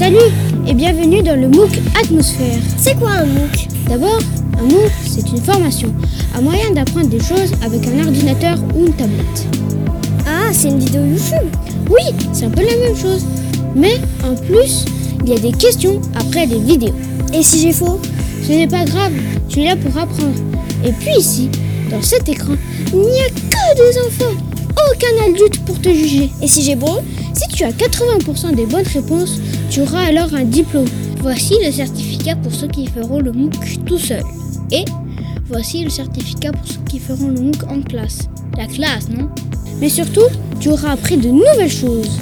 Salut et bienvenue dans le MOOC Atmosphère. C'est quoi un MOOC? D'abord, un MOOC, c'est une formation, un moyen d'apprendre des choses avec un ordinateur ou une tablette. Ah, c'est une vidéo YouTube? Oui, c'est un peu la même chose. Mais en plus, il y a des questions après les vidéos. Et si j'ai faux? Ce n'est pas grave, tu es là pour apprendre. Et puis ici, dans cet écran, il n'y a que des enfants. Aucun adulte pour te juger. Et si j'ai bon? Si tu as 80% des bonnes réponses, tu auras alors un diplôme. Voici le certificat pour ceux qui feront le MOOC tout seul. Et voici le certificat pour ceux qui feront le MOOC en classe. La classe, non? Mais surtout, tu auras appris de nouvelles choses.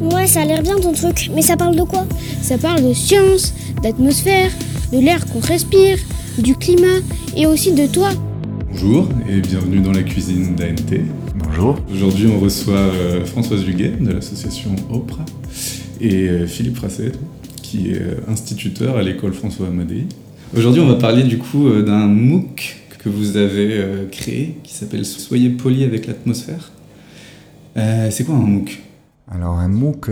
Ouais, ça a l'air bien ton truc, mais ça parle de quoi? Ça parle de science, d'atmosphère, de l'air qu'on respire, du climat et aussi de toi. Bonjour et bienvenue dans la cuisine d'ANT. Bonjour. Aujourd'hui, on reçoit euh, Françoise Huguet de l'association OPRA et euh, Philippe Rasset qui est euh, instituteur à l'école François Amadei. Aujourd'hui, on va parler du coup euh, d'un MOOC que vous avez créé qui s'appelle Soyez poli avec l'atmosphère. C'est quoi un MOOC? Alors un MOOC,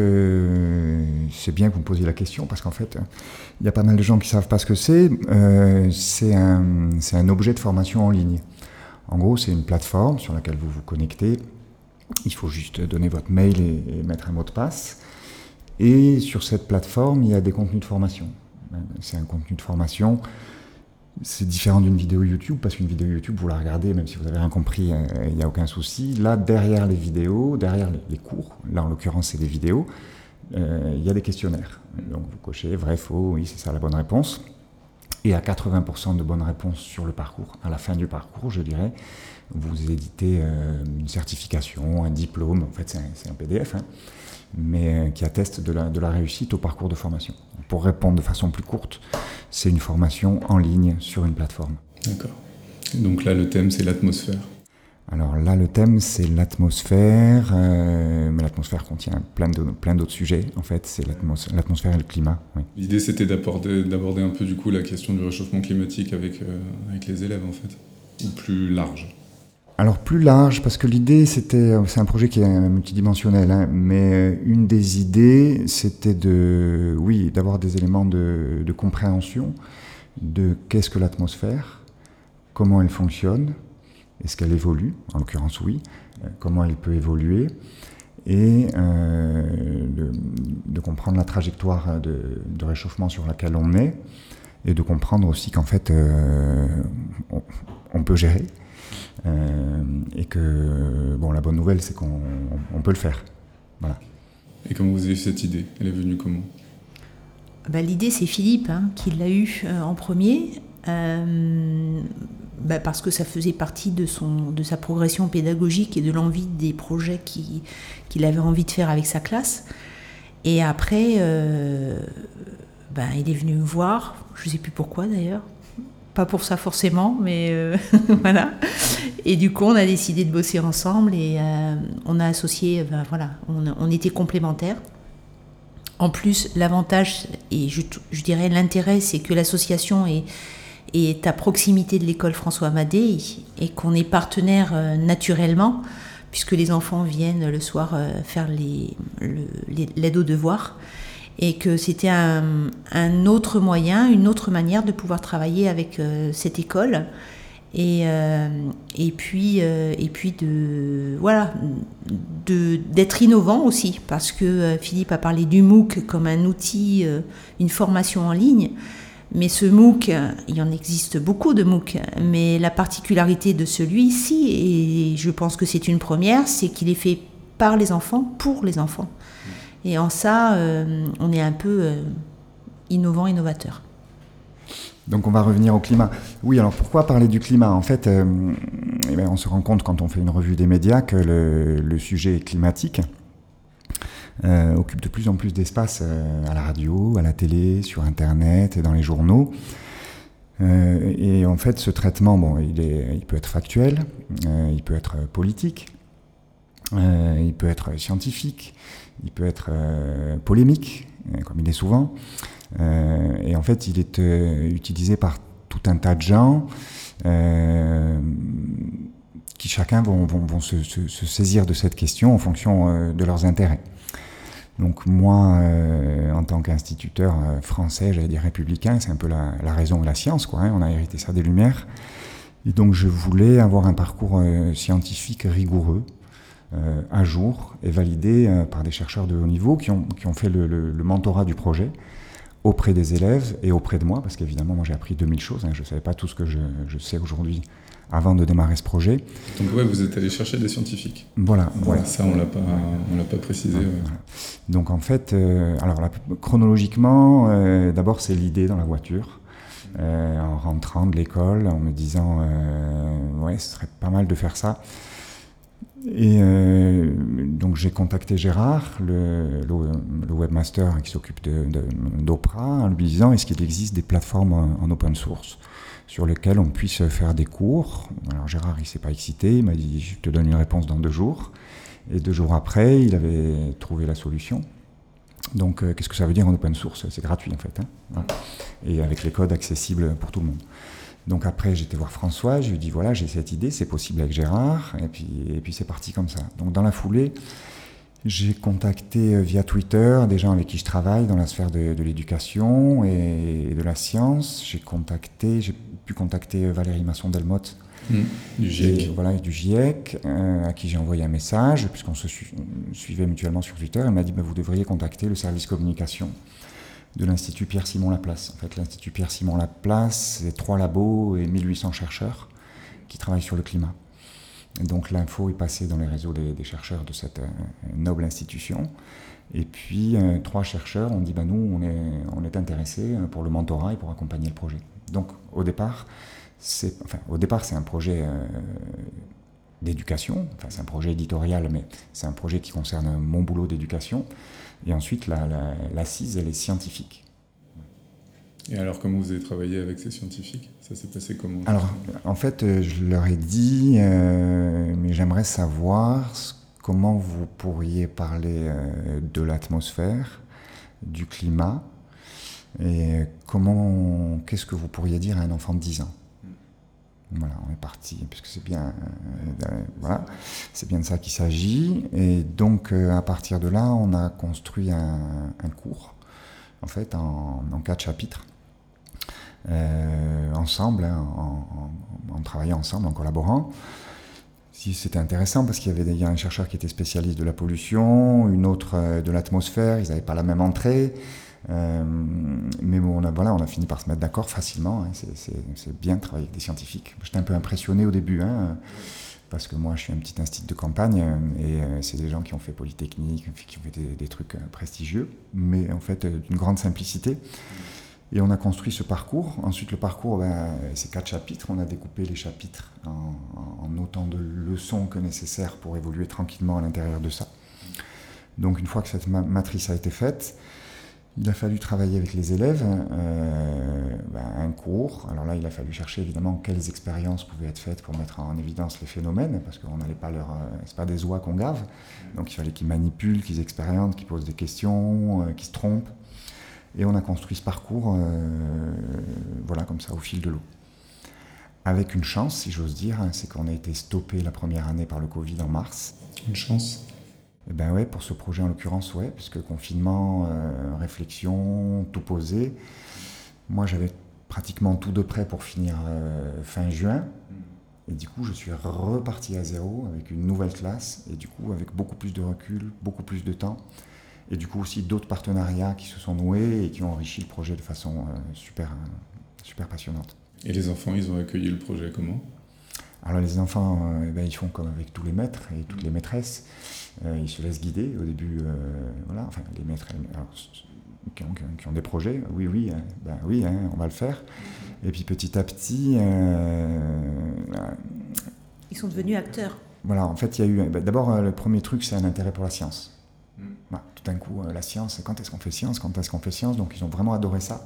c'est bien que vous me posiez la question parce qu'en fait, il y a pas mal de gens qui savent pas ce que c'est. C'est un, un objet de formation en ligne. En gros, c'est une plateforme sur laquelle vous vous connectez. Il faut juste donner votre mail et mettre un mot de passe. Et sur cette plateforme, il y a des contenus de formation. C'est un contenu de formation. C'est différent d'une vidéo YouTube parce qu'une vidéo YouTube, vous la regardez, même si vous avez rien compris, euh, il n'y a aucun souci. Là, derrière les vidéos, derrière les, cours, là en l'occurrence c'est des vidéos, euh, il y a des questionnaires. Donc vous cochez vrai, faux, oui, c'est ça la bonne réponse. Et à 80% de bonnes réponses sur le parcours, à la fin du parcours, je dirais, vous éditez euh, une certification, un diplôme, en fait c'est un, c'est un PDF, hein, mais qui atteste de la, de la réussite au parcours de formation. Pour répondre de façon plus courte, c'est une formation en ligne sur une plateforme. D'accord. Donc là, le thème, c'est l'atmosphère. Alors là, le thème, c'est l'atmosphère, euh, mais l'atmosphère contient plein de- plein d'autres sujets. En fait, c'est l'atmos- l'atmosphère et le climat. oui. L'idée, c'était d'aborder, d'aborder un peu du coup la question du réchauffement climatique avec, euh, avec les élèves en fait, ou plus large. Alors plus large, parce que l'idée, c'était, c'est un projet qui est multidimensionnel, hein, mais euh, une des idées, c'était de, oui, d'avoir des éléments de, compréhension de qu'est-ce que l'atmosphère, comment elle fonctionne, est-ce qu'elle évolue, en l'occurrence oui, euh, comment elle peut évoluer, et euh, de, comprendre la trajectoire de, réchauffement sur laquelle on est, et de comprendre aussi qu'en fait, euh, on peut gérer. Euh, et que bon, la bonne nouvelle, c'est qu'on on peut le faire. Voilà. Et comment vous avez eu cette idée? Elle est venue comment? Bah, L'idée, c'est Philippe hein, qui l'a eu euh, en premier, euh, bah, parce que ça faisait partie de, son, de sa progression pédagogique et de l'envie des projets qui- qu'il avait envie de faire avec sa classe. Et après, euh, bah, il est venu me voir, je ne sais plus pourquoi d'ailleurs, pas pour ça forcément, mais euh, voilà. Et du coup, on a décidé de bosser ensemble et euh, on a associé, voilà, on, était complémentaires. En plus, l'avantage, et je, dirais l'intérêt, c'est que l'association est, à proximité de l'école François Amadé et qu'on est partenaire euh, naturellement, puisque les enfants viennent le soir faire les- le- les- l'aide aux devoirs. Et que c'était un, autre moyen, une autre manière de pouvoir travailler avec euh, cette école. Et, euh, et puis, euh, et puis de, voilà, d'être innovant aussi, parce que Philippe a parlé du MOOC comme un outil, une formation en ligne. Mais ce MOOC, il en existe beaucoup de MOOC, mais la particularité de celui-ci, et je pense que c'est une première, c'est qu'il est fait par les enfants, pour les enfants. Et en ça, euh, on est un peu euh, innovant, innovateur. Donc on va revenir au climat. Oui, alors pourquoi parler du climat? En fait, euh, eh ben, on se rend compte quand on fait une revue des médias que le, sujet climatique occupe de plus en plus d'espace à la radio, à la télé, sur Internet et dans les journaux. Et en fait, ce traitement, bon, il, peut être factuel, il peut être politique, il peut être scientifique, il peut être euh, polémique, euh, comme il est souvent. Euh, et en fait, il est utilisé par tout un tas de gens qui chacun vont, se, saisir de cette question en fonction de leurs intérêts. Donc moi, en tant qu'instituteur français, j'allais dire républicain, c'est un peu la, raison de la science, quoi. Hein, on a hérité ça des Lumières. Et donc je voulais avoir un parcours scientifique rigoureux, à jour et validé par des chercheurs de haut niveau qui ont, qui ont fait le, le, mentorat du projet auprès des élèves et auprès de moi, parce qu'évidemment moi j'ai appris 2000 choses, hein, je ne savais pas tout ce que je, je sais aujourd'hui avant de démarrer ce projet. Donc ouais, vous êtes allé chercher des scientifiques. Voilà. voilà. Ça, on l'a pas, on l'a pas précisé. Donc en fait, euh, alors chronologiquement, euh, d'abord c'est l'idée dans la voiture. Euh, en rentrant de l'école, en me disant ouais, ce serait pas mal de faire ça. Et donc j'ai contacté Gérard, le, le, webmaster qui s'occupe d'Opra, en lui disant est-ce qu'il existe des plateformes en open source sur lesquels on puisse faire des cours? Alors Gérard, il s'est pas excité, il m'a dit je te donne une réponse dans deux jours. Et deux jours après, il avait trouvé la solution. Donc euh, qu'est-ce que ça veut dire en open source? C'est gratuit en fait. Hein. et avec les codes accessibles pour tout le monde. Donc après, j'étais voir François, je lui ai dit voilà, j'ai cette idée, c'est possible avec Gérard, et puis, et puis c'est parti comme ça. Donc dans la foulée, j'ai contacté euh, via Twitter des gens avec qui je travaille dans la sphère de, l'éducation et de la science. J'ai contacté, j'ai pu contacter euh, Valérie Masson-Delmotte. Mmh. du GIEC. voilà, du GIEC, euh, à qui j'ai envoyé un message, puisqu'on se suivait mutuellement sur Twitter. Elle m'a dit bah, Vous devriez contacter le service communication de l'Institut Pierre-Simon Laplace. En fait, l'Institut Pierre-Simon Laplace, c'est trois labos et 1800 chercheurs qui travaillent sur le climat donc l'info est passée dans les réseaux des, chercheurs de cette euh, noble institution. Et puis euh, trois chercheurs ont dit bah, nous, on est, intéressés euh, pour le mentorat et pour accompagner le projet. Donc au départ, c'est enfin, au départ, c'est un projet d'éducation, enfin, c'est un projet éditorial, mais c'est un projet qui concerne mon boulot d'éducation. Et ensuite, l'assise, la, elle est scientifique. Et alors, comment vous avez travaillé avec ces scientifiques? Ça s'est passé comment? Alors, en fait, euh, je leur ai dit, euh, mais j'aimerais savoir comment vous pourriez parler euh, de l'atmosphère, du climat, et comment, qu'est-ce que vous pourriez dire à un enfant de 10 ans? Voilà, on est parti, puisque c'est bien, voilà, c'est bien de ça qu'il s'agit. Et donc, à partir de là, on a construit un, cours, en fait, en, quatre chapitres, euh, ensemble, hein, en, travaillant ensemble, en collaborant. C'était intéressant parce qu'il y avait un chercheur qui était spécialiste de la pollution, une autre euh, de l'atmosphère, ils n'avaient pas la même entrée. Euh, mais bon, on a, voilà, on a fini par se mettre d'accord facilement. Hein. c'est bien de travailler avec des scientifiques. J'étais un peu impressionné au début, hein, parce que moi je suis un petit institut de campagne et c'est des gens qui ont fait Polytechnique, qui ont fait des, des trucs prestigieux, mais en fait d'une grande simplicité. Et on a construit ce parcours. Ensuite, le parcours, ben, c'est quatre chapitres. On a découpé les chapitres en, autant de leçons que nécessaire pour évoluer tranquillement à l'intérieur de ça. Donc, une fois que cette matrice a été faite, il a fallu travailler avec les élèves, euh, ben, un cours. Alors là, il a fallu chercher évidemment quelles expériences pouvaient être faites pour mettre en évidence les phénomènes, parce qu'on n'allait pas leur, euh, pas des oies qu'on gave. Donc il fallait qu'ils manipulent, qu'ils expérimentent, qu'ils posent des questions, euh, qu'ils se trompent. Et on a construit ce parcours, voilà, comme ça, au fil de l'eau. Avec une chance, si j'ose dire, hein, c'est qu'on a été stoppé la première année par le Covid en mars. Une chance ben ouais, pour ce projet en l'occurrence, ouais, puisque confinement, euh, réflexion, tout posé. Moi, j'avais pratiquement tout de prêt pour finir euh, fin juin. Et du coup, je suis reparti à zéro avec une nouvelle classe et du coup, avec beaucoup plus de recul, beaucoup plus de temps et du coup aussi d'autres partenariats qui se sont noués et qui ont enrichi le projet de façon euh, super, super passionnante. Et les enfants, ils ont accueilli le projet comment? Alors les enfants, euh, eh ben, ils font comme avec tous les maîtres et toutes les maîtresses. ils se laissent guider au début, voilà, enfin les maîtres qui, ont, des projets, oui, oui, hein, ben, oui, hein, on va le faire. Et puis petit à petit... ils sont devenus acteurs. Voilà, en fait, il y a eu... Ben, d'abord, le premier truc, c'est un intérêt pour la science. Bah, tout d'un coup, euh, la science, quand est-ce qu'on fait science Quand est-ce qu'on fait science? Donc ils ont vraiment adoré ça.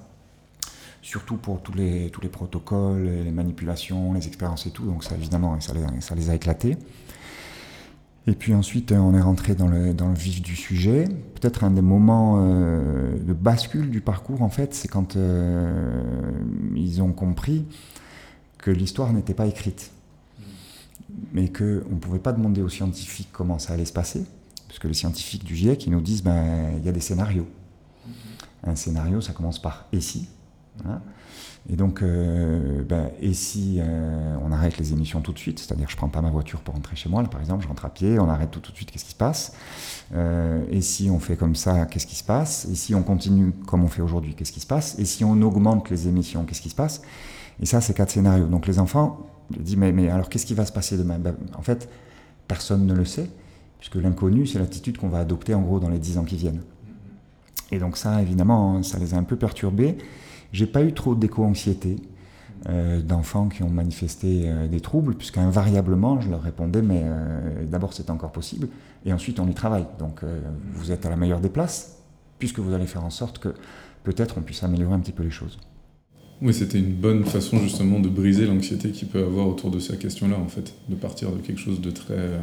Surtout pour tous les, tous les protocoles, les manipulations, les expériences et tout. Donc ça, évidemment, ça les, a éclatés. Et puis ensuite, on est rentré dans le, dans le vif du sujet. Peut-être un des moments euh, de bascule du parcours, en fait, c'est quand euh, ils ont compris que l'histoire n'était pas écrite. Mais qu'on ne pouvait pas demander aux scientifiques comment ça allait se passer, Parce que les scientifiques du GIEC, ils nous disent, ben, il y a des scénarios. Un scénario, ça commence par et si. Et donc, euh, ben, et si euh, on arrête les émissions tout de suite, c'est-à-dire je prends pas ma voiture pour rentrer chez moi, là, par exemple, je rentre à pied, on arrête tout, de suite, qu'est-ce qui se passe? Euh, Et si on fait comme ça, qu'est-ce qui se passe? Et si on continue comme on fait aujourd'hui, qu'est-ce qui se passe? Et si on augmente les émissions, qu'est-ce qui se passe? Et ça, c'est quatre scénarios. Donc les enfants disent, mais, mais alors qu'est-ce qui va se passer demain? Ben, En fait, personne ne le sait, puisque l'inconnu, c'est l'attitude qu'on va adopter en gros dans les dix ans qui viennent. Et donc ça, évidemment, ça les a un peu perturbés. J'ai pas eu trop d'éco-anxiété euh, d'enfants qui ont manifesté euh, des troubles, puisqu'invariablement, je leur répondais, mais euh, d'abord c'est encore possible, et ensuite on y travaille. Donc vous êtes à la meilleure des places, puisque vous allez faire en sorte que peut-être on puisse améliorer un petit peu les choses. Oui, c'était une bonne façon justement de briser l'anxiété qu'il peut avoir autour de ces questions-là, en fait, de partir de quelque chose de très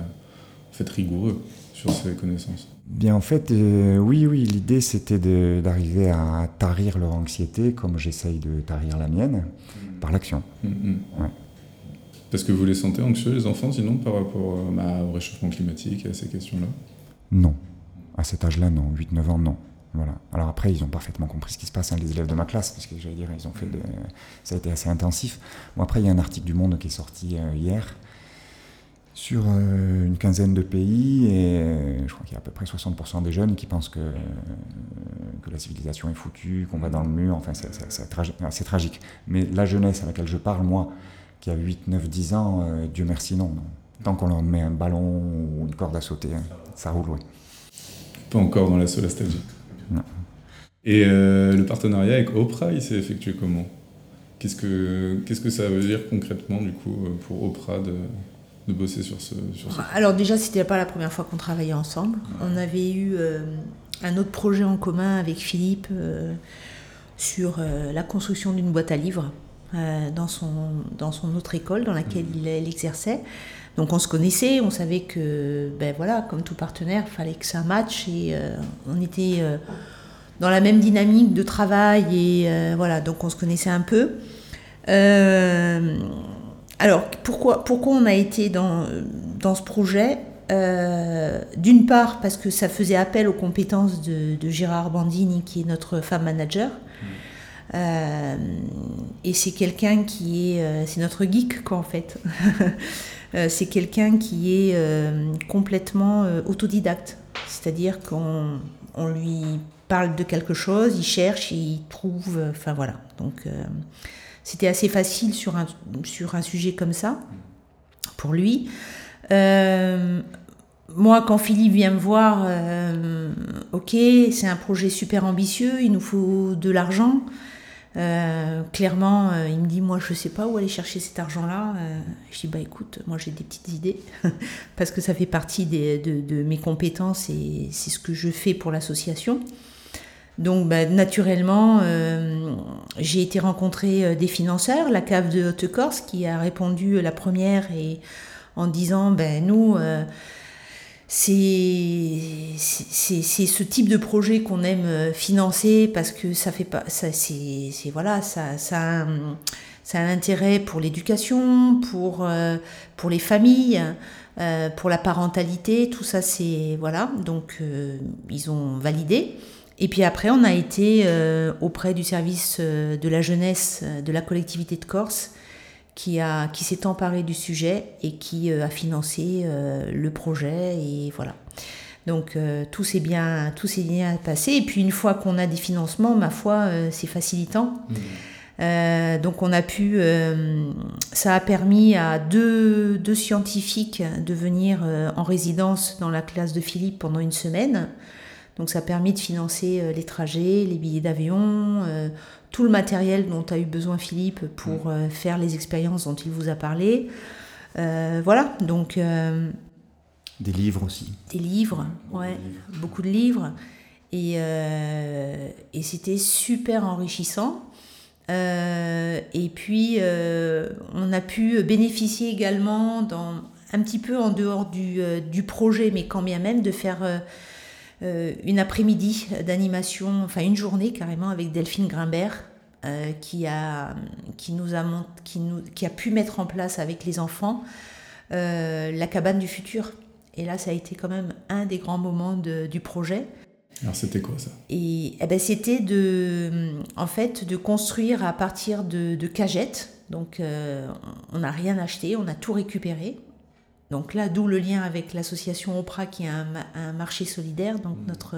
fait, rigoureux sur ses connaissances. Bien, en fait, euh, oui, oui, l'idée c'était d'arriver à tarir leur anxiété, comme j'essaye de tarir la mienne, par l'action. Mm, mm. Ouais. Parce que vous les sentez anxieux, les enfants, sinon, par rapport euh, bah, au réchauffement climatique et à ces questions-là? Non. À cet âge-là, non. 8-9 ans, non. Voilà. Alors après, ils ont parfaitement compris ce qui se passe, hein, les élèves de ma classe, parce que j'allais dire, ils ont fait de... ça a été assez intensif. Bon, après, il y a un article du Monde qui est sorti euh, hier sur euh, une quinzaine de pays, et euh, je crois qu'il y a à peu près 60% des jeunes qui pensent que, euh, que la civilisation est foutue, qu'on va dans le mur, enfin, c'est c'est- c'est tragi- c'est tragique. Mais la jeunesse à laquelle je parle, moi, qui a 8, 9, 10 ans, euh, Dieu merci, non. Tant qu'on leur met un ballon ou une corde à sauter, hein, ça roule, oui. Pas encore dans la solastalgie. Non. Et euh, le partenariat avec Oprah, il s'est effectué comment? Qu'est-ce que qu'est-ce que ça veut dire concrètement du coup pour Oprah de, de bosser sur ce sur ce Alors déjà, c'était pas la première fois qu'on travaillait ensemble. On avait eu euh, un autre projet en commun avec Philippe euh, sur euh, la construction d'une boîte à livres dans, son, dans son autre école dans laquelle il, il exerçait. Donc on se connaissait, on savait que, ben voilà, comme tout partenaire, il fallait que ça matche et on était dans la même dynamique de travail et voilà, donc on se connaissait un peu. Euh, alors, pourquoi, pourquoi on a été dans, dans ce projet? Euh, D'une part, parce que ça faisait appel aux compétences de, de Gérard Bandini, qui est notre femme manager. Euh, et c'est quelqu'un qui est. euh, c'est notre geek, quoi, en fait. C'est quelqu'un qui est euh, complètement autodidacte. C'est-à-dire qu'on on lui parle de quelque chose, il cherche, il trouve. Enfin, voilà. Donc. C'était assez facile sur un, sujet comme ça, pour lui. Euh, moi, quand Philippe vient me voir, euh, ok, c'est un projet super ambitieux, il nous faut de l'argent. Euh, clairement, il me dit, moi, je sais pas où aller chercher cet argent-là. Je dis, bah écoute, moi, j'ai des petites idées, parce que ça fait partie de mes compétences et c'est ce que je fais pour l'association. Donc, bah, naturellement, euh, j'ai été rencontrer euh, des financeurs, la cave de Haute-Corse, qui a répondu la première et en disant, ben nous, euh, c'est ce type de projet qu'on aime euh, financer parce que ça fait pas, ça c'est voilà, ça ça a un, intérêt pour l'éducation, pour euh, pour les familles. euh, pour la parentalité, tout ça c'est voilà donc euh, ils ont validé et puis après, on a été euh, auprès du service euh, de la jeunesse euh, de la collectivité de Corse qui, a, qui s'est emparé du sujet et qui euh, a financé euh, le projet. Et voilà. Donc tout s'est bien, tout s'est bien passé. Et puis une fois qu'on a des financements, ma foi, c'est facilitant. Euh, donc on a pu, ça a permis à deux, deux scientifiques de venir en résidence dans la classe de Philippe pendant une semaine. Donc ça a permis de financer euh, les trajets, les billets d'avion, euh, tout le matériel dont a eu besoin Philippe pour euh, faire les expériences dont il vous a parlé. Euh, voilà, donc euh, Des livres aussi. des livres, ouais, beaucoup de livres. Et, euh, et c'était super enrichissant. Et puis, on a pu bénéficier également, dans, un petit peu en dehors du, du projet, mais quand bien même, de faire une après-midi d'animation, enfin une journée carrément avec Delphine Grimbert, euh, qui, a, qui, nous a, mont- qui, nous, qui a pu mettre en place avec les enfants euh, la cabane du futur. Et là, ça a été quand même un des grands moments de- du projet. Alors c'était quoi ça? Et eh ben, c'était de, en fait, de construire à partir de, de cagettes. Donc, euh, on n'a rien acheté, on a tout récupéré. Donc là, d'où le lien avec l'association Opra, qui est un, ma- un marché solidaire. Donc, notre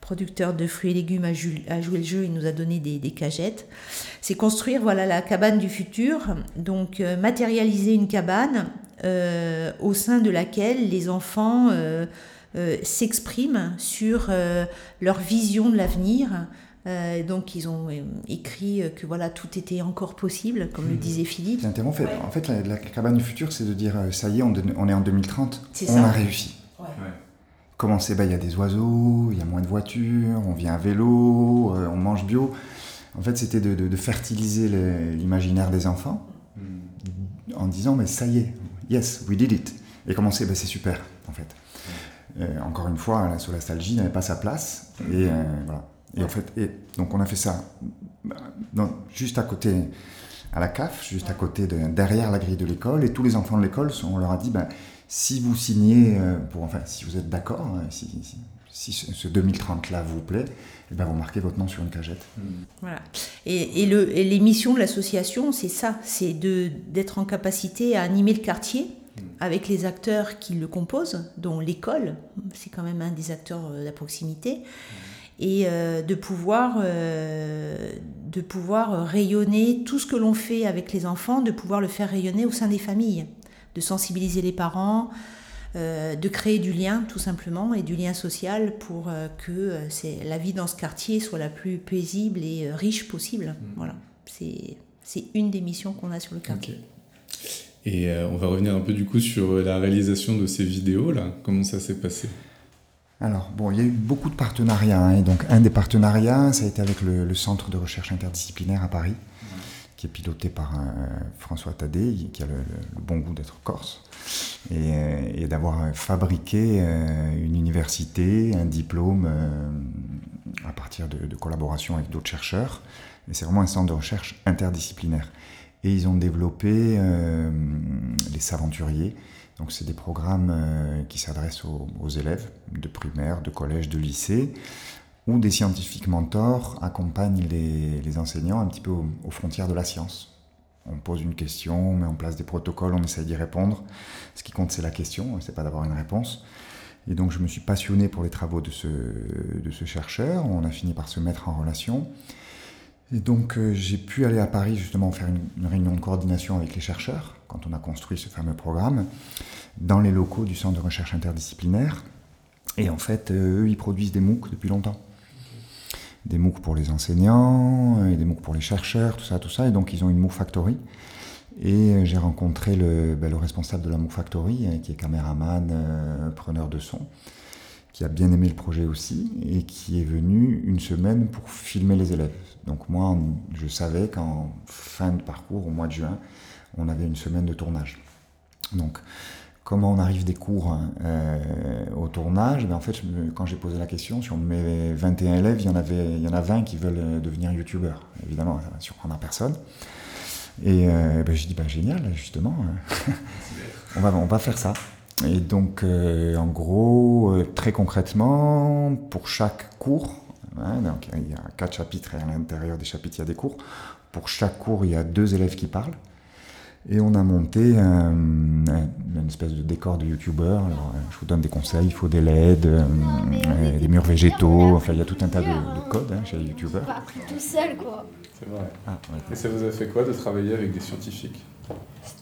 producteur de fruits et légumes a, joué le jeu, il nous a donné des, des cagettes. C'est construire, voilà, la cabane du futur. Donc, euh, matérialiser une cabane euh, au sein de laquelle les enfants euh, euh, s'expriment sur euh, leur vision de l'avenir. Euh, donc ils ont euh, écrit euh, que voilà tout était encore possible, comme le disait Philippe. J'interromps. Fait- En fait, la, la cabane du futur, c'est de dire ça y est, on, de- on est en 2030, C'est on ça. a réussi. Ouais. Comment c'est Ben, Il y a des oiseaux, il y a moins de voitures, on vient à vélo, euh, on mange bio. En fait, c'était de, de- de fertiliser l'imaginaire des enfants en disant mais ça y est, yes, we did it. Et comment c'est Ben, C'est super, en fait. Euh, encore une fois, la solastalgie n'avait pas sa place. Et euh, voilà. Et en fait, et, donc on a fait ça dans- juste à côté, à la CAF, juste à côté, de, derrière la grille de l'école. Et tous les enfants de l'école, on leur a dit, ben, si vous signez, euh, pour, enfin, si vous êtes d'accord, hein, si, si, si ce, ce 2030-là vous plaît, eh ben, vous marquez votre nom sur une cagette. Voilà. Et, et, le, et les missions de l'association, c'est ça, c'est d'être en capacité à animer le quartier avec les acteurs qui le composent, dont l'école, c'est quand même un des acteurs euh, de la proximité, et euh, de pouvoir euh, de pouvoir rayonner tout ce que l'on fait avec les enfants, de pouvoir le faire rayonner au sein des familles, de sensibiliser les parents, euh, de créer du lien tout simplement et du lien social pour euh, que euh, c'est, la vie dans ce quartier soit la plus paisible et riche possible. Voilà, c'est, c'est une des missions qu'on a sur le quartier. Et on va revenir un peu du coup sur la réalisation de ces vidéos là. Comment ça s'est passé? Alors, bon, il y a eu beaucoup de partenariats. hein, et donc, un des partenariats, ça a été avec le, Centre de recherche interdisciplinaire à Paris, qui est piloté par euh, François Tadé, qui a le, bon goût d'être corse, et, euh, d'avoir fabriqué euh, une université, un diplôme à partir de, de collaboration avec d'autres chercheurs. Et c'est vraiment un centre de recherche interdisciplinaire. Et ils ont développé les saventuriers. Donc c'est des programmes euh, qui s'adressent aux, élèves de primaire, de collège, de lycée, où des scientifiques mentors accompagnent les, enseignants un petit peu aux, frontières de la science. On pose une question, on met en place des protocoles, on essaye d'y répondre. Ce qui compte, c'est la question, c'est pas d'avoir une réponse. Et donc je me suis passionné pour les travaux de ce chercheur. On a fini par se mettre en relation. Et donc euh, j'ai pu aller à Paris justement faire une, réunion de coordination avec les chercheurs quand on a construit ce fameux programme dans les locaux du centre de recherche interdisciplinaire. Et en fait, euh, eux, ils produisent des MOOC depuis longtemps. Des MOOC pour les enseignants, et des MOOC pour les chercheurs, tout ça, tout ça. Et donc ils ont une MOOC Factory. Et euh, j'ai rencontré le, ben, le responsable de la MOOC Factory, euh, qui est caméraman, euh, preneur de son, qui a bien aimé le projet aussi, et qui est venu une semaine pour filmer les élèves. Donc moi, je savais qu'en fin de parcours, au mois de juin, on avait une semaine de tournage. Donc, comment on arrive des cours hein, euh, au tournage? Ben, En fait, quand j'ai posé la question, sur mes 21 élèves, il y en, avait, il y en a 20 qui veulent euh, devenir youtubeurs. Évidemment, ça va surprendre à personne. Et euh, ben, j'ai dit, ben, génial, justement, euh, on, va, on va faire ça. Et donc, euh, en gros, euh, très concrètement, pour chaque cours, hein, donc, il y a quatre chapitres et à l'intérieur des chapitres, il y a des cours. Pour chaque cours, il y a deux élèves qui parlent. Et on a monté un- un- une espèce de décor de youtubeur. Alors, euh, je vous donne des conseils, il faut des LED, euh, euh, des murs végétaux, enfin il y a tout un tas de, de codes hein, chez les youtubeurs. Pas appris tout seul, quoi. C'est vrai. Ah, ouais. Et ça vous a fait quoi de travailler avec des scientifiques?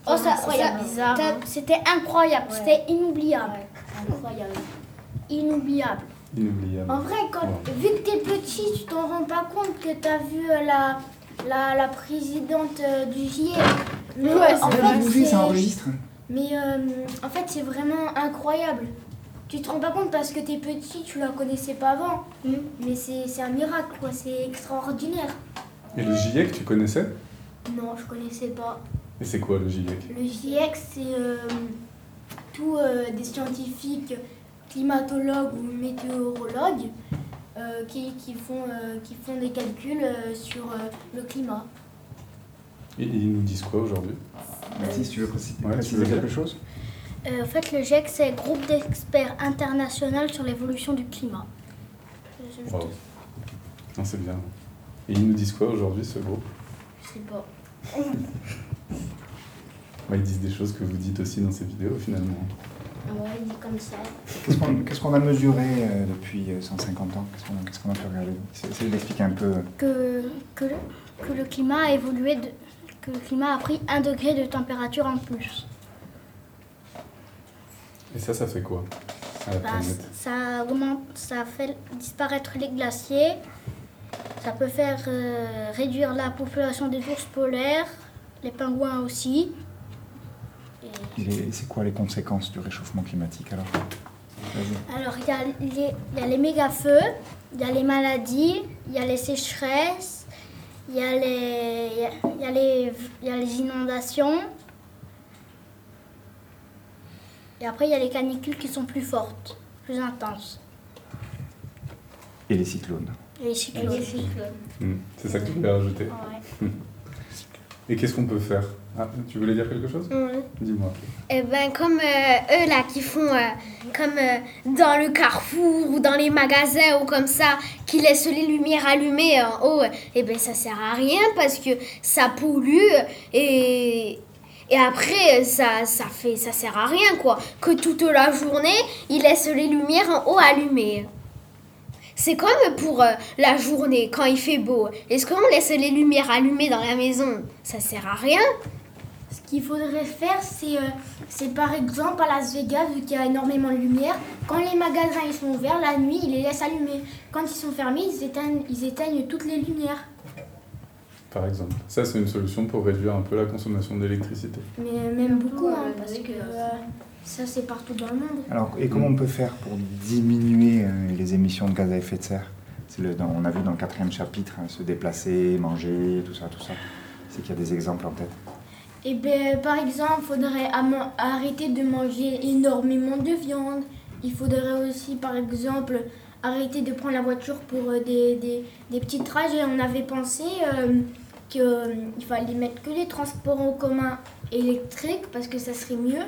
Oh, ça, incroyable. ça- Bizarre, ça- hein. C'était incroyable, c'était inoubliable. Incroyable. Inoubliable. Inoubliable. En vrai, quand, Ouais. vu que t'es petit, tu t'en rends pas compte que t'as vu euh, la, la, la présidente euh, du GIEC. Mais Ouais, en c'est fait, ça enregistre. Mais euh, en fait, c'est vraiment incroyable. Tu te rends pas compte parce que t'es petit, tu la connaissais pas avant. Mais c'est c'est un miracle, quoi. C'est extraordinaire. Et le GIEC, tu connaissais? Non, je connaissais pas. Et c'est quoi le GIEC Le GIEC, c'est euh, tous euh, des scientifiques, climatologues ou météorologues euh, qui, qui font, euh, qui font des calculs euh, sur euh, le climat. Et ils nous disent quoi aujourd'hui? Mathis, tu veux préciser, Ouais, préciser tu veux quelque chose? Euh, en fait, le GIEC, c'est Groupe d'experts international sur l'évolution du climat. Wow. Non, c'est bien. Et ils nous disent quoi aujourd'hui, ce groupe? Je sais pas. Ouais, Ils disent des choses que vous dites aussi dans ces vidéos, finalement. Ouais, il dit comme ça. Qu'est-ce qu'on qu'est-ce qu'on a mesuré euh, depuis euh, 150 ans? Qu'est-ce qu'on qu'est-ce qu'on a pu regarder? Essayez d'expliquer un peu. Que, que, le, que le climat a évolué, de- que le climat a pris un degré de température en plus. Et ça, ça fait quoi à la Bah, ça augmente, ça fait disparaître les glaciers. Ça peut faire euh, réduire la population des ours polaires, les pingouins aussi. Et- C'est quoi les conséquences du réchauffement climatique alors. Alors, il y, a les- il y a les méga-feux, il y a les maladies, il y a les sécheresses, il y a les, il y a- il y a les, il y a les inondations. Et après, il y a les canicules qui sont plus fortes, plus intenses. Et les cyclones. Et les cyclones. Hmm, C'est ça que tu voulais rajouter. Ouais. Et qu'est-ce qu'on peut faire? Ah, Tu voulais dire quelque chose? Dis-moi. Eh ben, comme euh, eux là qui font euh, comme euh, dans le carrefour ou dans les magasins ou comme ça, qui laissent les lumières allumées en haut, eh ben ça sert à rien parce que ça pollue et, et après ça, ça fait ça sert à rien quoi. Que toute la journée ils laissent les lumières en haut allumées. C'est comme pour euh, la journée quand il fait beau. Est-ce qu'on laisse les lumières allumées dans la maison? Ça sert à rien. Ce qu'il faudrait faire, c'est euh, c'est par exemple à Las Vegas, vu qu'il y a énormément de lumière, quand les magasins ils sont ouverts, la nuit, ils les laissent allumer. Quand ils sont fermés, ils éteignent, ils éteignent toutes les lumières. Par exemple. Ça, c'est une solution pour réduire un peu la consommation d'électricité. Mais même beaucoup, hein, parce que euh, ça c'est partout dans le monde. Alors, et comment on peut faire pour diminuer euh, les émissions de gaz à effet de serre? C'est le, dans- On a vu dans le quatrième chapitre, hein, se déplacer, manger, tout ça, tout ça. C'est qu'il y a des exemples en tête. Et ben, par exemple, il faudrait arrêter de manger énormément de viande. Il faudrait aussi, par exemple, arrêter de prendre la voiture pour euh, des, des, des petits trajets. On avait pensé qu'il fallait mettre que les transports en commun électriques parce que ça serait mieux.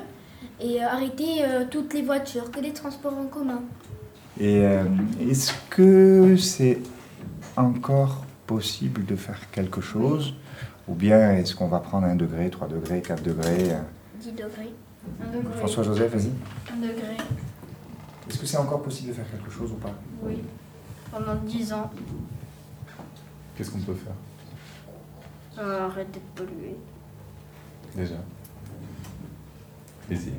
Et euh, arrêter euh, toutes les voitures, que les transports en commun. Et euh, est-ce que c'est encore possible de faire quelque chose? Ou bien est-ce qu'on va prendre un degré, 3 degrés, 4 degrés euh? 10 degrés. François-Joseph, vas-y. Un degré, Est-ce que c'est encore possible de faire quelque chose ou pas? Oui. Pendant 10 ans, Qu'est-ce qu'on peut faire? Arrêter de polluer. Déjà Vas-y.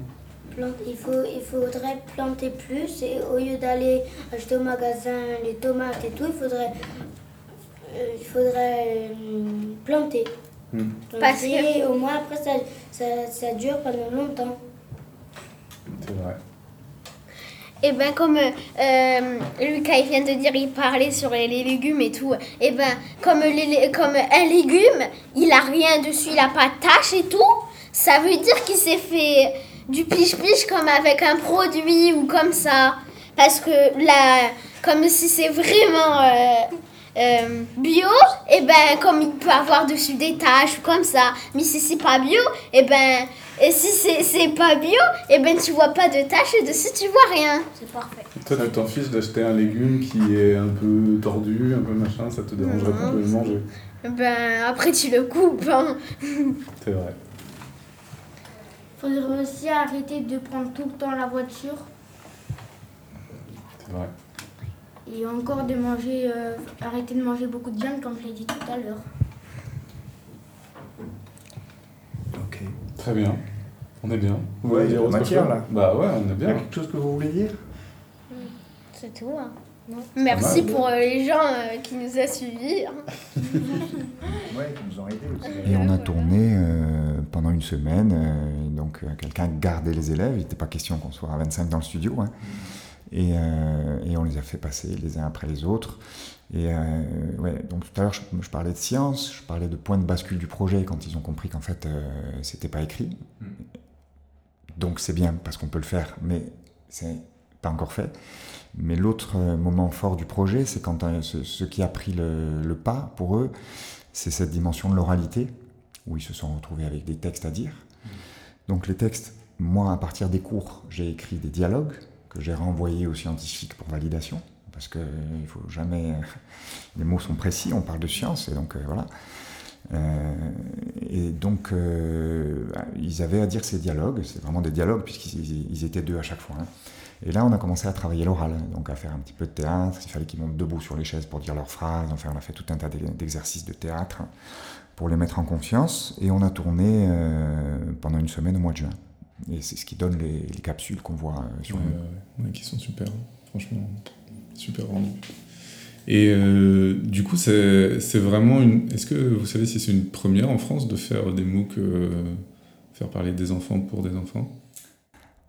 Il, faut, il faudrait planter plus et au lieu d'aller acheter au magasin les tomates et tout, il faudrait, euh, il faudrait euh, planter. Hmm. Parce Planter, au moins après ça, ça, ça dure pendant longtemps. C'est vrai. Et ben comme euh, Lucas il vient de dire, il parlait sur les, les légumes et tout. Et ben comme, les, comme un légume, il a rien dessus, il a pas de tache et tout. Ça veut dire qu'il s'est fait du piche-piche comme avec un produit ou comme ça. Parce que là, comme si c'est vraiment euh, euh, bio, et ben comme il peut avoir dessus des taches ou comme ça. Mais si c'est pas bio, et ben et si c'est c'est pas bio, et ben tu vois pas de taches et dessus tu vois rien. C'est parfait. Toi, tu t'en fiches d'acheter un légume qui est un peu tordu, un peu machin, ça te dérangerait pas de le manger Ben après tu le coupes. Hein. C'est vrai. Faudrait aussi arrêter de prendre tout le temps la voiture C'est vrai. et encore de manger, euh, arrêter de manger beaucoup de viande comme je l'ai dit tout à l'heure. Ok. Très bien. On est bien. Vous Ouais, voulez il y a matière, là. Bah ouais, on est Il y a bien. quelque chose que vous voulez dire C'est tout. Hein. Merci mal. pour euh, les gens euh, qui nous a suivis. hein. Ouais, qui nous ont aidés aussi. Et on a tourné euh, pendant une semaine. euh, donc, euh, quelqu'un gardait les élèves. Il n'était pas question qu'on soit à 25 dans le studio. hein. Et, euh, et on les a fait passer les uns après les autres. Et ouais, donc tout à l'heure, je, je parlais de science, je parlais de point de bascule du projet quand ils ont compris qu'en fait, c'était pas écrit. Donc c'est bien parce qu'on peut le faire, mais c'est pas encore fait. Mais l'autre moment fort du projet, c'est quand euh, ce, ce qui a pris le, le pas pour eux, c'est cette dimension de l'oralité, où ils se sont retrouvés avec des textes à dire. Donc les textes, moi, à partir des cours, j'ai écrit des dialogues que j'ai renvoyés aux scientifiques pour validation, parce qu'il ne faut jamais... Les mots sont précis, on parle de science, et donc voilà. Et donc, ils avaient à dire ces dialogues, c'est vraiment des dialogues, puisqu'ils étaient deux à chaque fois. Hein. Et là, on a commencé à travailler l'oral, donc à faire un petit peu de théâtre. Il fallait qu'ils montent debout sur les chaises pour dire leurs phrases. Enfin, on a fait tout un tas d'exercices de théâtre pour les mettre en confiance. Et on a tourné euh, pendant une semaine au mois de juin. Et c'est ce qui donne les, capsules qu'on voit euh, sur ouais, ouais, qui sont super, franchement, super rendues. Et euh, du coup, c'est vraiment une. Est-ce que vous savez si c'est une première en France de faire des MOOC, faire parler des enfants pour des enfants?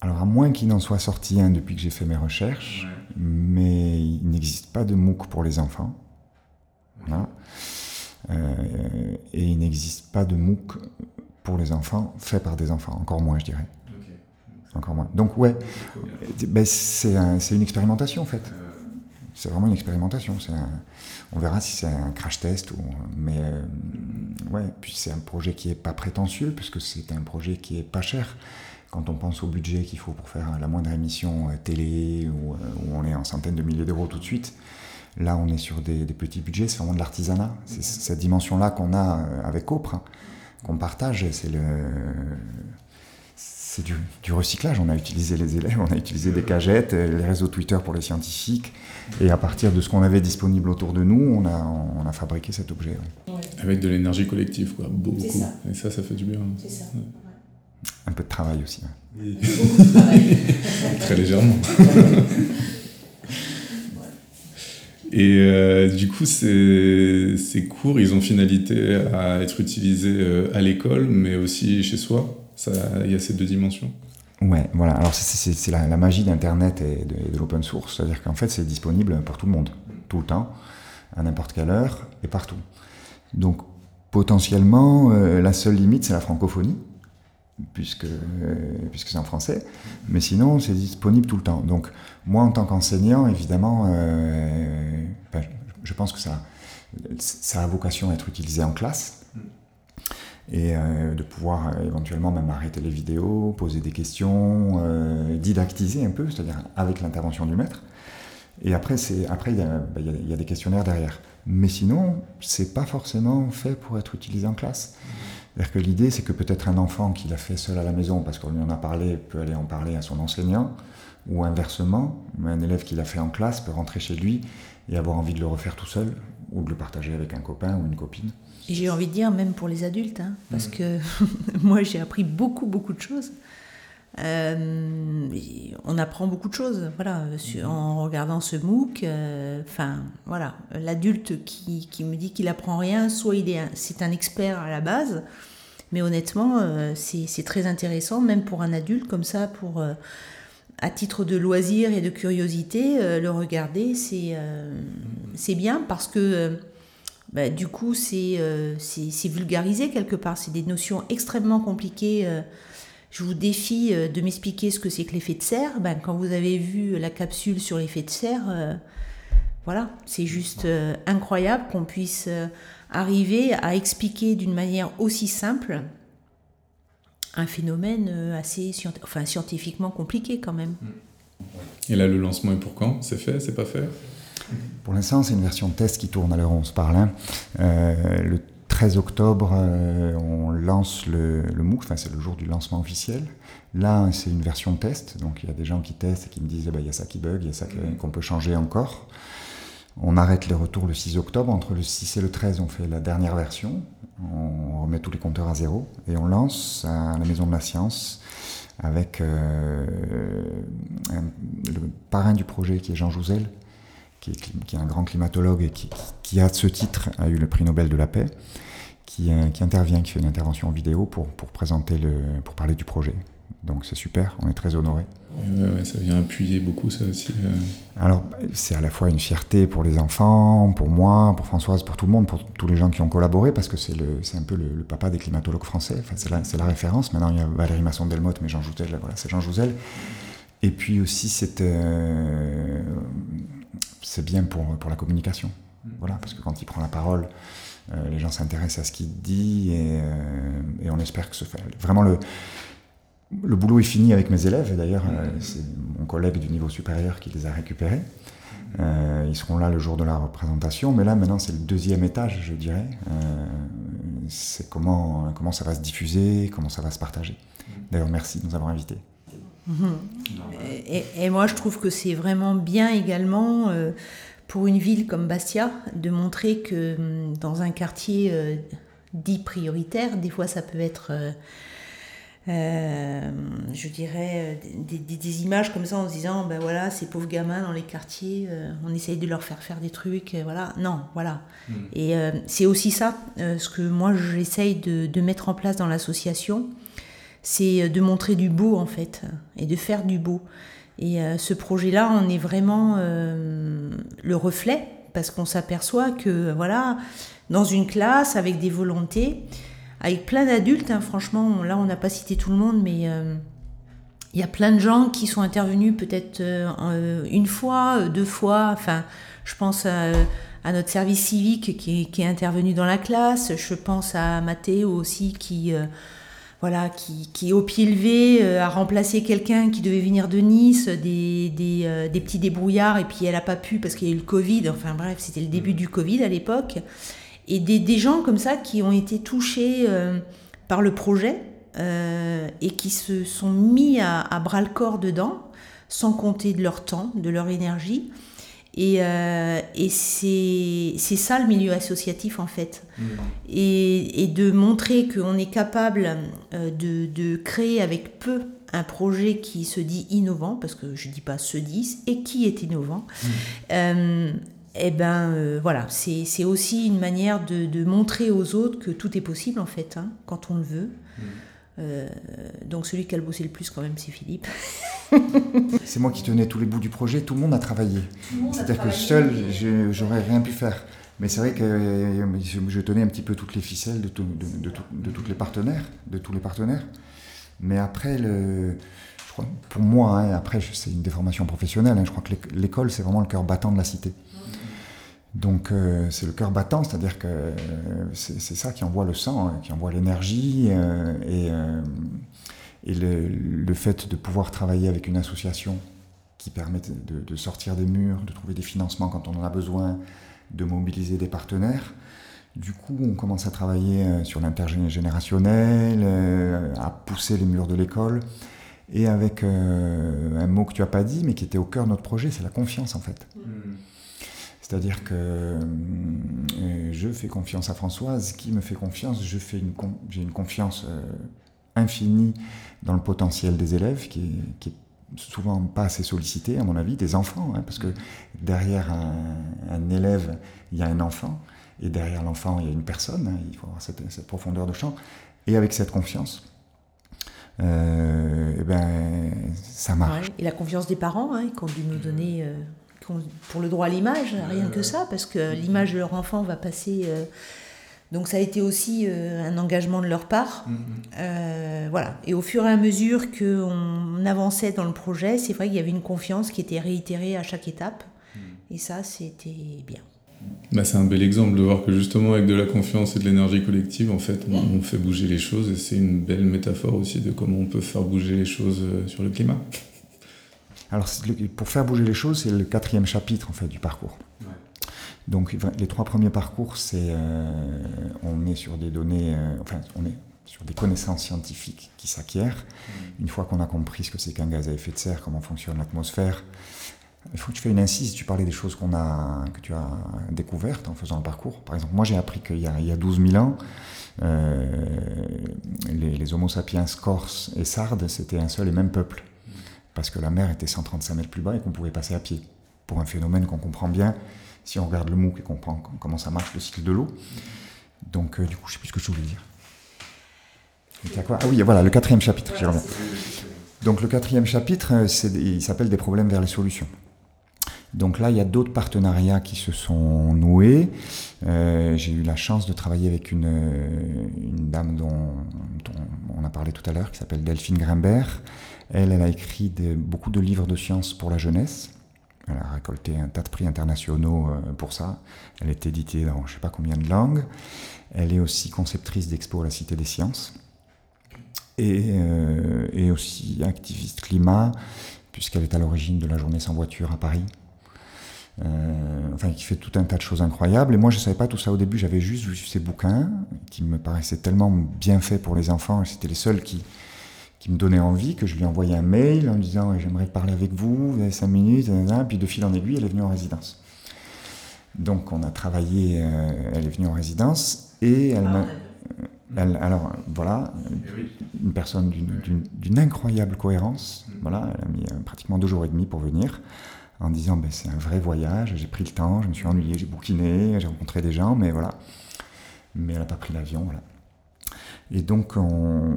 Alors, à moins qu'il n'en soit sorti un depuis que j'ai fait mes recherches, mais il n'existe pas de MOOC pour les enfants. Euh, et il n'existe pas de MOOC pour les enfants fait par des enfants, encore moins, je dirais. Encore moins. Donc, ouais, ben, c'est une expérimentation en fait. C'est vraiment une expérimentation. on verra si c'est un crash test. Mais euh, ouais, puis c'est un projet qui est pas prétentieux, puisque c'est un projet qui est pas cher quand on pense au budget qu'il faut pour faire la moindre émission euh, télé, euh, où, on est en centaines de milliers d'euros tout de suite, là on est sur des, petits budgets, c'est vraiment de l'artisanat. C'est cette dimension-là qu'on a euh, avec Opre, hein, qu'on partage, c'est le... C'est du, recyclage. On a utilisé les élèves, on a utilisé des cagettes, les réseaux Twitter pour les scientifiques. Et à partir de ce qu'on avait disponible autour de nous, on a, on a fabriqué cet objet. Avec de l'énergie collective, quoi. Beaucoup. Et ça, ça fait du bien. C'est ça. Un peu de travail aussi. Très légèrement. Et euh, du coup, ces, ces, cours, ils ont finalité à être utilisés euh, à l'école, mais aussi chez soi? Il y a ces deux dimensions. Ouais, voilà. Alors, c'est la, la, magie d'Internet et de, l'open source. C'est-à-dire qu'en fait, c'est disponible pour tout le monde, tout le temps, à n'importe quelle heure et partout. Donc, potentiellement, euh, la seule limite, c'est la francophonie puisque, puisque c'est en français, mais sinon c'est disponible tout le temps. Donc moi en tant qu'enseignant, évidemment, euh, ben, je pense que ça, ça a vocation à être utilisé en classe et euh, de pouvoir euh, éventuellement même arrêter les vidéos, poser des questions, didactiser un peu, c'est-à-dire avec l'intervention du maître. Et après, après il y, ben, il y, a des questionnaires derrière. Mais sinon, c'est pas forcément fait pour être utilisé en classe. C'est-à-dire que l'idée, c'est que peut-être un enfant qui l'a fait seul à la maison parce qu'on lui en a parlé peut aller en parler à son enseignant, ou inversement, un élève qui l'a fait en classe peut rentrer chez lui et avoir envie de le refaire tout seul, ou de le partager avec un copain ou une copine. Et j'ai envie de dire, même pour les adultes, hein, parce mm. que moi j'ai appris beaucoup, beaucoup de choses. Euh, on apprend beaucoup de choses, voilà, en regardant ce MOOC. Euh, enfin, voilà, l'adulte qui, qui, me dit qu'il apprend rien, soit il est, c'est un expert à la base, mais honnêtement, euh, c'est très intéressant, même pour un adulte comme ça, pour à titre de loisir et de curiosité, le regarder, c'est c'est bien parce que bah, du coup, c'est c'est vulgarisé quelque part. C'est des notions extrêmement compliquées je vous défie euh, de m'expliquer ce que c'est que l'effet de serre. Ben, quand vous avez vu la capsule sur l'effet de serre, euh, voilà, c'est juste euh, incroyable qu'on puisse arriver à expliquer d'une manière aussi simple un phénomène assez enfin, scientifiquement compliqué quand même. Et là, le lancement est pour quand? C'est fait? C'est pas fait? Pour l'instant, c'est une version de test qui tourne à l'heure où on se parle. Hein. le 13 octobre, euh, on lance le, MOOC, enfin c'est le jour du lancement officiel. Là, c'est une version test, donc il y a des gens qui testent et qui me disent eh ben, il y a ça qui bug, il y a ça qu'on peut changer encore. On arrête les retours le 6 octobre. Entre le 6 et le 13, on fait la dernière version. On remet tous les compteurs à zéro et on lance à la Maison de la Science avec euh, le parrain du projet qui est Jean Jouzel, qui est, un grand climatologue et qui, à ce titre a eu le prix Nobel de la paix. Euh, qui, intervient, qui fait une intervention vidéo pour, présenter pour parler du projet. Donc c'est super, on est très honorés. ça vient appuyer beaucoup ça aussi. Euh. Alors c'est à la fois une fierté pour les enfants, pour moi, pour Françoise, pour tout le monde, pour tous les gens qui ont collaboré, parce que c'est un peu le, papa des climatologues français, enfin, c'est la, la, référence. Maintenant il y a Valérie Masson-Delmotte, mais Jean Jouzel, voilà, c'est Jean Jouzel. Et puis aussi c'est euh, bien pour, pour la communication, voilà, parce que quand il prend la parole, euh, les gens s'intéressent à ce qu'il dit et, euh, et, on espère que ce fait. Vraiment, le, le boulot est fini avec mes élèves, et d'ailleurs, euh, c'est mon collègue du niveau supérieur qui les a récupérés. Euh, ils seront là le jour de la représentation, mais là maintenant c'est le deuxième étage, je dirais. Euh, c'est comment, comment ça va se diffuser, comment ça va se partager. D'ailleurs, merci de nous avoir invités. Et, moi, je trouve que c'est vraiment bien également pour une ville comme Bastia de montrer que hum, dans un quartier dit prioritaire, des fois ça peut être, je dirais, euh, des, des- des images comme ça en se disant, ben voilà, ces pauvres gamins dans les quartiers, euh, on essaye de leur faire faire des trucs, euh, voilà. Non, voilà. Et euh, c'est aussi ça, euh, ce que moi j'essaye de, de mettre en place dans l'association, c'est de montrer du beau en fait, et de faire du beau. Et euh, ce projet-là, on est vraiment euh, le reflet, parce qu'on s'aperçoit que, voilà, dans une classe, avec des volontés, avec plein d'adultes, hein, franchement, là, on n'a pas cité tout le monde, mais euh, il y a plein de gens qui sont intervenus peut-être euh, euh, une fois, deux fois, enfin, je pense à, à notre service civique qui est, qui est intervenu dans la classe, je pense à Mathéo aussi qui... voilà, qui, qui au pied levé euh, a remplacé quelqu'un qui devait venir de Nice, des, des, euh, des petits débrouillards, et puis elle n'a pas pu parce qu'il y a eu le Covid, enfin bref, c'était le début du Covid à l'époque. Et des, des gens comme ça qui ont été touchés euh, par le projet euh, et qui se sont mis à, à bras le corps dedans, sans compter de leur temps, de leur énergie. Et, euh, et c'est ça le milieu associatif en fait. Et, et de montrer qu'on est capable de, de créer avec peu un projet qui se dit innovant, parce que je ne dis pas se dit, et qui est innovant. Euh, eh ben euh, voilà, c'est aussi une manière de, de montrer aux autres que tout est possible en fait, hein, quand on le veut. Euh, donc celui qui a le bossé le plus quand même, c'est Philippe. C'est moi qui tenais tous les bouts du projet, tout le monde a travaillé. C'est-à-dire que seul, j'aurais rien pu faire. Mais c'est vrai que euh, je, tenais un petit peu toutes les ficelles de, tout- de, de tout- de toutes les partenaires, de tous les partenaires. Mais après, le, je crois, pour moi, hein, après, c'est une déformation professionnelle. hein, je crois que l'éc- l'école, c'est vraiment le cœur battant de la cité. Donc euh, c'est le cœur battant, c'est-à-dire que euh, c'est ça qui envoie le sang, hein, qui envoie l'énergie euh, et, le, fait de pouvoir travailler avec une association qui permet de, sortir des murs, de trouver des financements quand on en a besoin, de mobiliser des partenaires. Du coup, on commence à travailler sur l'intergénérationnel, à pousser les murs de l'école. Et avec un mot que tu as pas dit, mais qui était au cœur de notre projet, c'est la confiance en fait. C'est-à-dire que euh, je fais confiance à Françoise, qui me fait confiance, une j'ai une confiance euh, infinie dans le potentiel des élèves, qui est, souvent pas assez sollicité, à mon avis, des enfants, hein, parce que derrière un, élève, il y a un enfant, et derrière l'enfant, il y a une personne, hein, il faut avoir cette, profondeur de champ, et avec cette confiance, euh, eh ben, ça marche. Et la confiance des parents, hein, ont dû nous donner pour le droit à l'image, rien que ça, parce que l'image de leur enfant va passer. euh, donc ça a été aussi euh, un engagement de leur part. Euh, voilà. Et au fur et à mesure qu'on avançait dans le projet, c'est vrai qu'il y avait une confiance qui était réitérée à chaque étape. Et ça, c'était bien. Bah, c'est un bel exemple de voir que justement avec de la confiance et de l'énergie collective, en fait, on, on fait bouger les choses et c'est une belle métaphore aussi de comment on peut faire bouger les choses sur le climat. Alors, pour faire bouger les choses, c'est le quatrième chapitre en fait du parcours. Donc, les trois premiers parcours, c'est euh, on est sur des données, euh, enfin, on est sur des connaissances scientifiques qui s'acquièrent. Une fois qu'on a compris ce que c'est qu'un gaz à effet de serre, comment fonctionne l'atmosphère, il faut que tu fasses une incise. Tu parlais des choses qu'on a, que tu as découvertes en faisant le parcours. Par exemple, moi, j'ai appris qu'il y, y a 12 000 ans, euh, les, les Homo sapiens corse et sardes, c'était un seul et même peuple parce que la mer était 135 mètres plus bas et qu'on pouvait passer à pied. Pour un phénomène qu'on comprend bien si on regarde le MOOC et qu'on comprend comment ça marche le cycle de l'eau. Donc, euh, du coup, je sais plus ce que je voulais dire. Il y a quoi? Ah oui, voilà, le quatrième chapitre, j'y reviens. Donc, le quatrième chapitre, euh, il s'appelle Des problèmes vers les solutions. Donc là, il y a d'autres partenariats qui se sont noués. Euh, j'ai eu la chance de travailler avec une, dame dont on a parlé tout à l'heure, qui s'appelle Delphine Grimbert. Elle, a écrit beaucoup de livres de sciences pour la jeunesse. Elle a récolté un tas de prix internationaux euh, pour ça. Elle est éditée dans je ne sais pas combien de langues. Elle est aussi conceptrice d'expo à la Cité des Sciences. et, euh, aussi activiste climat, puisqu'elle est à l'origine de la journée sans voiture à Paris. Euh, enfin, qui fait tout un tas de choses incroyables. Et moi, je ne savais pas tout ça au début. J'avais juste vu ces bouquins qui me paraissaient tellement bien faits pour les enfants. C'était les seuls qui, qui me donnaient envie que je lui ai envoyé un mail en disant J'aimerais parler avec vous, vous avez cinq minutes. Puis de fil en aiguille, elle est venue en résidence. Donc, on a travaillé. euh, elle est venue en résidence et elle m'a. Elle- alors voilà, une personne d'une incroyable cohérence. Voilà, elle a mis euh, pratiquement deux jours et demi pour venir en disant ben, c'est un vrai voyage, j'ai pris le temps, je me suis ennuyé, j'ai bouquiné, j'ai rencontré des gens, mais voilà. Mais elle n'a pas pris l'avion, voilà. Et donc, on-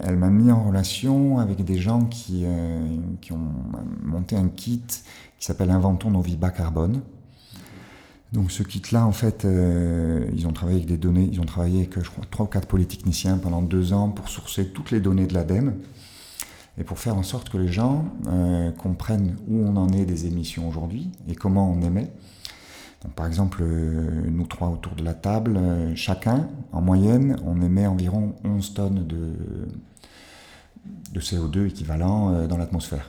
elle m'a mis en relation avec des gens qui, euh, qui ont monté un kit qui s'appelle Inventons nos vies bas carbone. Donc ce kit-là, en fait, euh, ils ont travaillé avec des données, ils ont travaillé avec, je crois, trois ou quatre polytechniciens pendant deux ans pour sourcer toutes les données de l'ADEME et pour faire en sorte que les gens euh, comprennent où on en est des émissions aujourd'hui et comment on émet. Par exemple, euh, nous trois autour de la table, euh, chacun, en moyenne, on émet environ 11 tonnes de, de CO2 équivalent euh, dans l'atmosphère.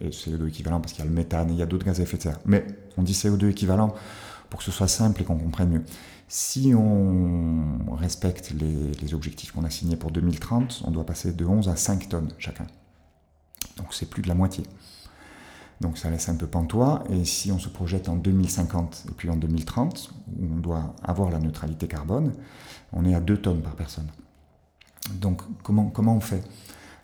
Et CO2 équivalent parce qu'il y a le méthane et il y a d'autres gaz à effet de serre. Mais on dit CO2 équivalent pour que ce soit simple et qu'on comprenne mieux. Si on respecte les, les objectifs qu'on a signés pour 2030, on doit passer de 11 à 5 tonnes chacun. Donc c'est plus de la moitié. Donc ça laisse un peu pantois. Et si on se projette en 2050 et puis en 2030, où on doit avoir la neutralité carbone, on est à 2 tonnes par personne. Donc comment, comment on fait?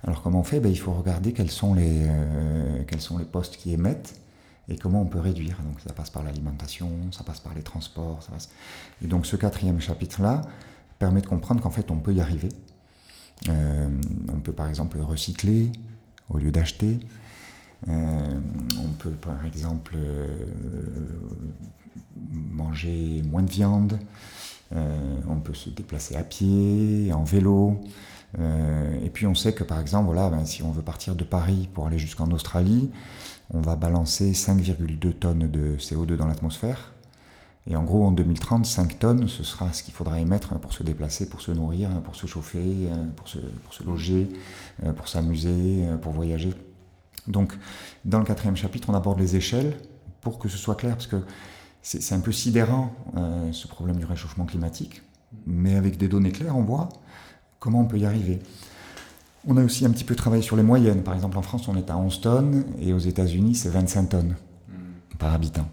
Alors comment on fait? Ben, Il faut regarder quels sont, les, euh, quels sont les postes qui émettent et comment on peut réduire. Donc ça passe par l'alimentation, ça passe par les transports. Ça passe... Et donc ce quatrième chapitre-là permet de comprendre qu'en fait on peut y arriver. Euh, on peut par exemple recycler au lieu d'acheter. Euh, on peut par exemple euh, manger moins de viande. Euh, on peut se déplacer à pied, en vélo. Et puis on sait que par exemple, ben, si on veut partir de Paris pour aller jusqu'en Australie, on va balancer 5,2 tonnes de CO2 dans l'atmosphère. Et en gros, en 2030, 5 tonnes, ce sera ce qu'il faudra émettre pour se déplacer, pour se nourrir, pour se chauffer, pour se loger, pour s'amuser, pour voyager. Donc, dans le quatrième chapitre, on aborde les échelles pour que ce soit clair, parce que c'est un peu sidérant euh, ce problème du réchauffement climatique, mais avec des données claires, on voit comment on peut y arriver. On a aussi un petit peu travaillé sur les moyennes. Par exemple, en France, on est à 11 tonnes et aux États-Unis, c'est 25 tonnes par habitant.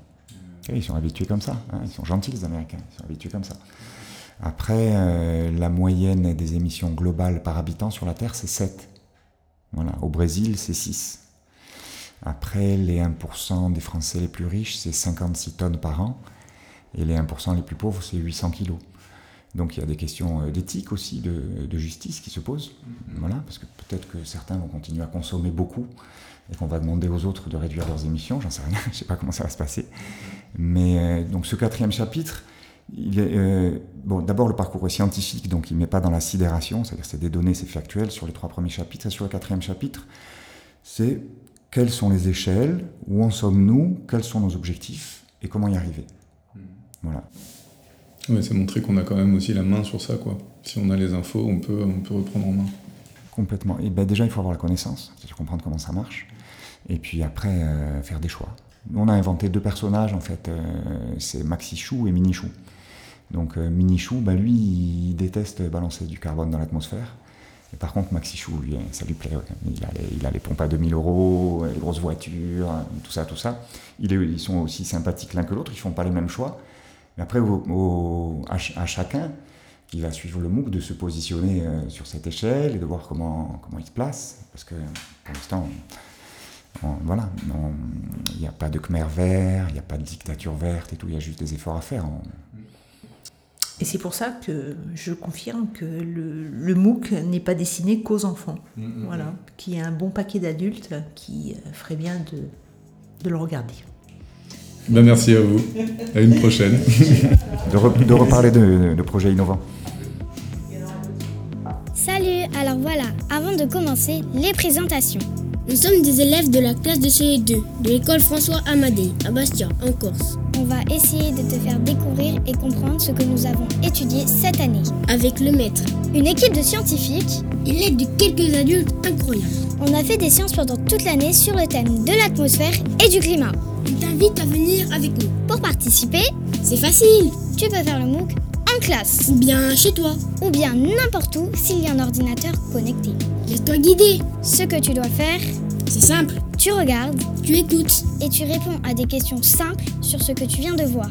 Et ils sont habitués comme ça. Hein, ils sont gentils, les Américains. Ils sont habitués comme ça. Après, euh, la moyenne des émissions globales par habitant sur la Terre, c'est 7. Voilà. Au Brésil, c'est 6. Après, les 1% des Français les plus riches, c'est 56 tonnes par an. Et les 1% les plus pauvres, c'est 800 kilos. Donc il y a des questions d'éthique aussi, de, justice qui se posent. Voilà, parce que peut-être que certains vont continuer à consommer beaucoup et qu'on va demander aux autres de réduire leurs émissions, j'en sais rien, je ne sais pas comment ça va se passer. Mais euh, donc ce quatrième chapitre, euh, bon, d'abord le parcours scientifique, donc il ne met pas dans la sidération, c'est-à-dire c'est des données, c'est factuel sur les trois premiers chapitres. Et sur le quatrième chapitre, c'est quelles sont les échelles, où en sommes-nous, quels sont nos objectifs et comment y arriver. Voilà. Ouais, c'est montrer qu'on a quand même aussi la main sur ça, quoi. Si on a les infos, on peut, on peut reprendre en main. Complètement. Et ben déjà, il faut avoir la connaissance, c'est-à-dire comprendre comment ça marche, et puis après euh, faire des choix. On a inventé deux personnages en fait, euh, c'est Maxi Chou et Mini Chou. Donc euh, Mini Chou, ben, lui, il déteste balancer du carbone dans l'atmosphère. Et par contre, Maxi Chou, lui, ça lui plaît. Ouais. Il, a les, il a les pompes à 2000 euros, les grosses voitures, tout ça, tout ça. Ils sont aussi sympathiques l'un que l'autre, ils font pas les mêmes choix. Mais après, à, chacun, il va suivre le MOOC de se positionner euh, sur cette échelle et de voir comment, comment il se place. Parce que pour l'instant, voilà, il n'y a pas de Khmer vert, il n'y a pas de dictature verte et tout, il y a juste des efforts à faire. On... Et c'est pour ça que je confirme que le, le MOOC n'est pas destiné qu'aux enfants. Mmh, voilà, mmh. qu'il y a un bon paquet d'adultes qui ferait bien de, de le regarder. Ben merci à vous. À une prochaine. de, re, de, reparler de, de, projets innovants. Salut, alors voilà, avant de commencer, les présentations. Nous sommes des élèves de la classe de CE2 de l'école François Amadé à Bastia, en Corse. On va essayer de te faire découvrir et comprendre ce que nous avons étudié cette année. Avec le maître, Une équipe de scientifiques, et l'aide de quelques adultes incroyables. on a fait des sciences pendant toute l'année sur le thème de l'atmosphère et du climat. On t'invite à venir avec nous. Pour participer, C'est facile, tu peux faire le MOOC en classe ou bien chez toi. ou bien n'importe où s'il y a un ordinateur connecté. Laisse-toi guider. Ce que tu dois faire, C'est simple, tu regardes tu écoutes. et tu réponds à des questions simples sur ce que tu viens de voir.